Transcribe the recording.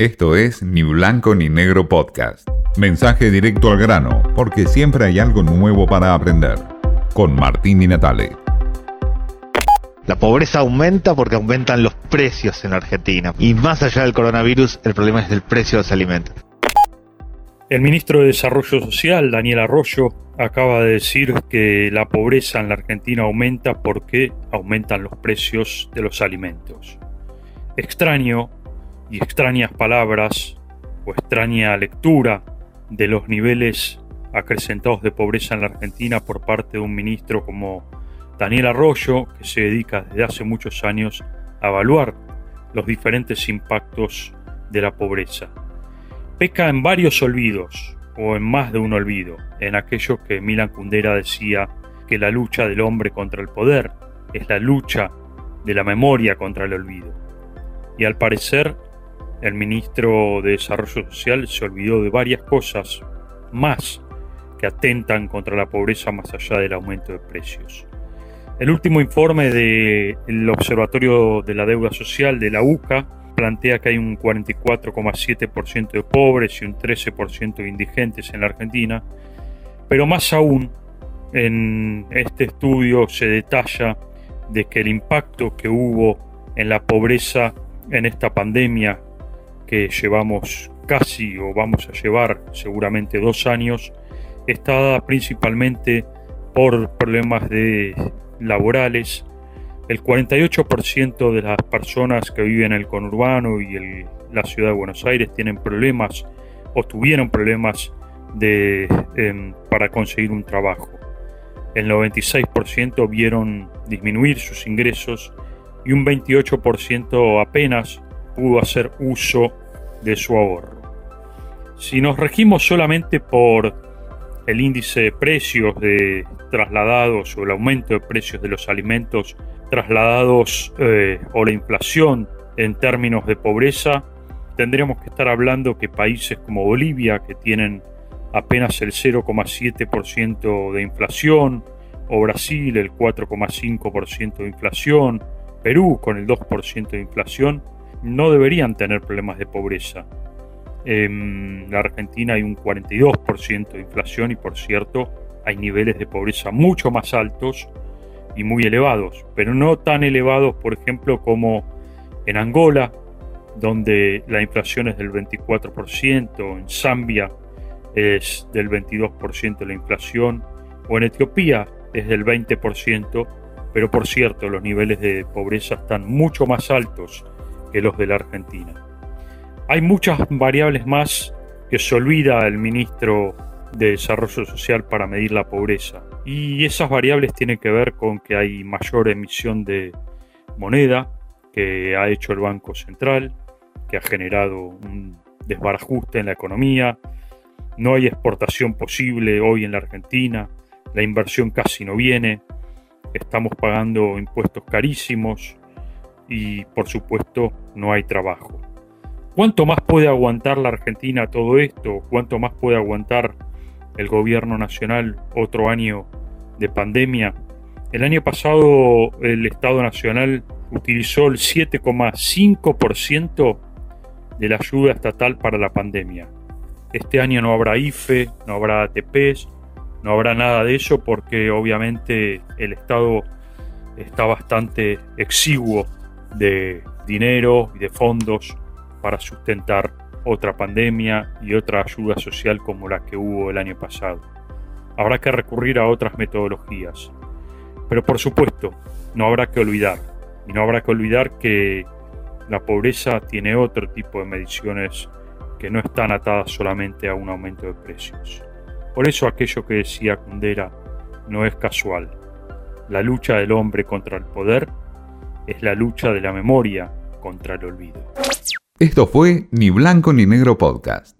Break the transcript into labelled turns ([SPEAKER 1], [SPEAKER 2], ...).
[SPEAKER 1] Esto es Ni Blanco ni Negro Podcast. Mensaje directo al grano, porque siempre hay algo nuevo para aprender. Con Martín y Natale.
[SPEAKER 2] La pobreza aumenta porque aumentan los precios en la Argentina. Y más allá del coronavirus, el problema es el precio de los alimentos.
[SPEAKER 3] El ministro de Desarrollo Social, Daniel Arroyo, acaba de decir que la pobreza en la Argentina aumenta porque aumentan los precios de los alimentos. Extraño y extrañas palabras o extraña lectura de los niveles acrecentados de pobreza en la Argentina por parte de un ministro como Daniel Arroyo, que se dedica desde hace muchos años a evaluar los diferentes impactos de la pobreza. Peca en varios olvidos, o en más de un olvido, en aquello que Milan Kundera decía que la lucha del hombre contra el poder es la lucha de la memoria contra el olvido. Y al parecer el ministro de Desarrollo Social se olvidó de varias cosas más que atentan contra la pobreza más allá del aumento de precios. El último informe del Observatorio de la Deuda Social de la UCA plantea que hay un 44,7% de pobres y un 13% de indigentes en la Argentina, pero más aún en este estudio se detalla de que el impacto que hubo en la pobreza en esta pandemia que llevamos casi o vamos a llevar seguramente dos años, está dada principalmente por problemas de laborales. El 48% de las personas que viven en el conurbano y en la ciudad de Buenos Aires tienen problemas o tuvieron problemas de, em, para conseguir un trabajo. El 96% vieron disminuir sus ingresos y un 28% apenas pudo hacer uso de su ahorro. Si nos regimos solamente por el índice de precios de trasladados o el aumento de precios de los alimentos trasladados eh, o la inflación en términos de pobreza, tendríamos que estar hablando que países como Bolivia, que tienen apenas el 0,7% de inflación, o Brasil el 4,5% de inflación, Perú con el 2% de inflación, no deberían tener problemas de pobreza. En la Argentina hay un 42% de inflación y por cierto hay niveles de pobreza mucho más altos y muy elevados, pero no tan elevados por ejemplo como en Angola, donde la inflación es del 24%, en Zambia es del 22% la inflación, o en Etiopía es del 20%, pero por cierto los niveles de pobreza están mucho más altos que los de la Argentina. Hay muchas variables más que se olvida el ministro de Desarrollo Social para medir la pobreza. Y esas variables tienen que ver con que hay mayor emisión de moneda que ha hecho el Banco Central, que ha generado un desbarajuste en la economía. No hay exportación posible hoy en la Argentina. La inversión casi no viene. Estamos pagando impuestos carísimos y por supuesto no hay trabajo. ¿Cuánto más puede aguantar la Argentina todo esto? ¿Cuánto más puede aguantar el gobierno nacional otro año de pandemia? El año pasado el Estado Nacional utilizó el 7,5% de la ayuda estatal para la pandemia. Este año no habrá IFE, no habrá ATPs, no habrá nada de eso porque obviamente el Estado está bastante exiguo de dinero y de fondos para sustentar otra pandemia y otra ayuda social como la que hubo el año pasado. Habrá que recurrir a otras metodologías. Pero por supuesto, no habrá que olvidar, y no habrá que olvidar que la pobreza tiene otro tipo de mediciones que no están atadas solamente a un aumento de precios. Por eso aquello que decía Kundera no es casual. La lucha del hombre contra el poder es la lucha de la memoria contra el olvido.
[SPEAKER 1] Esto fue Ni Blanco ni Negro Podcast.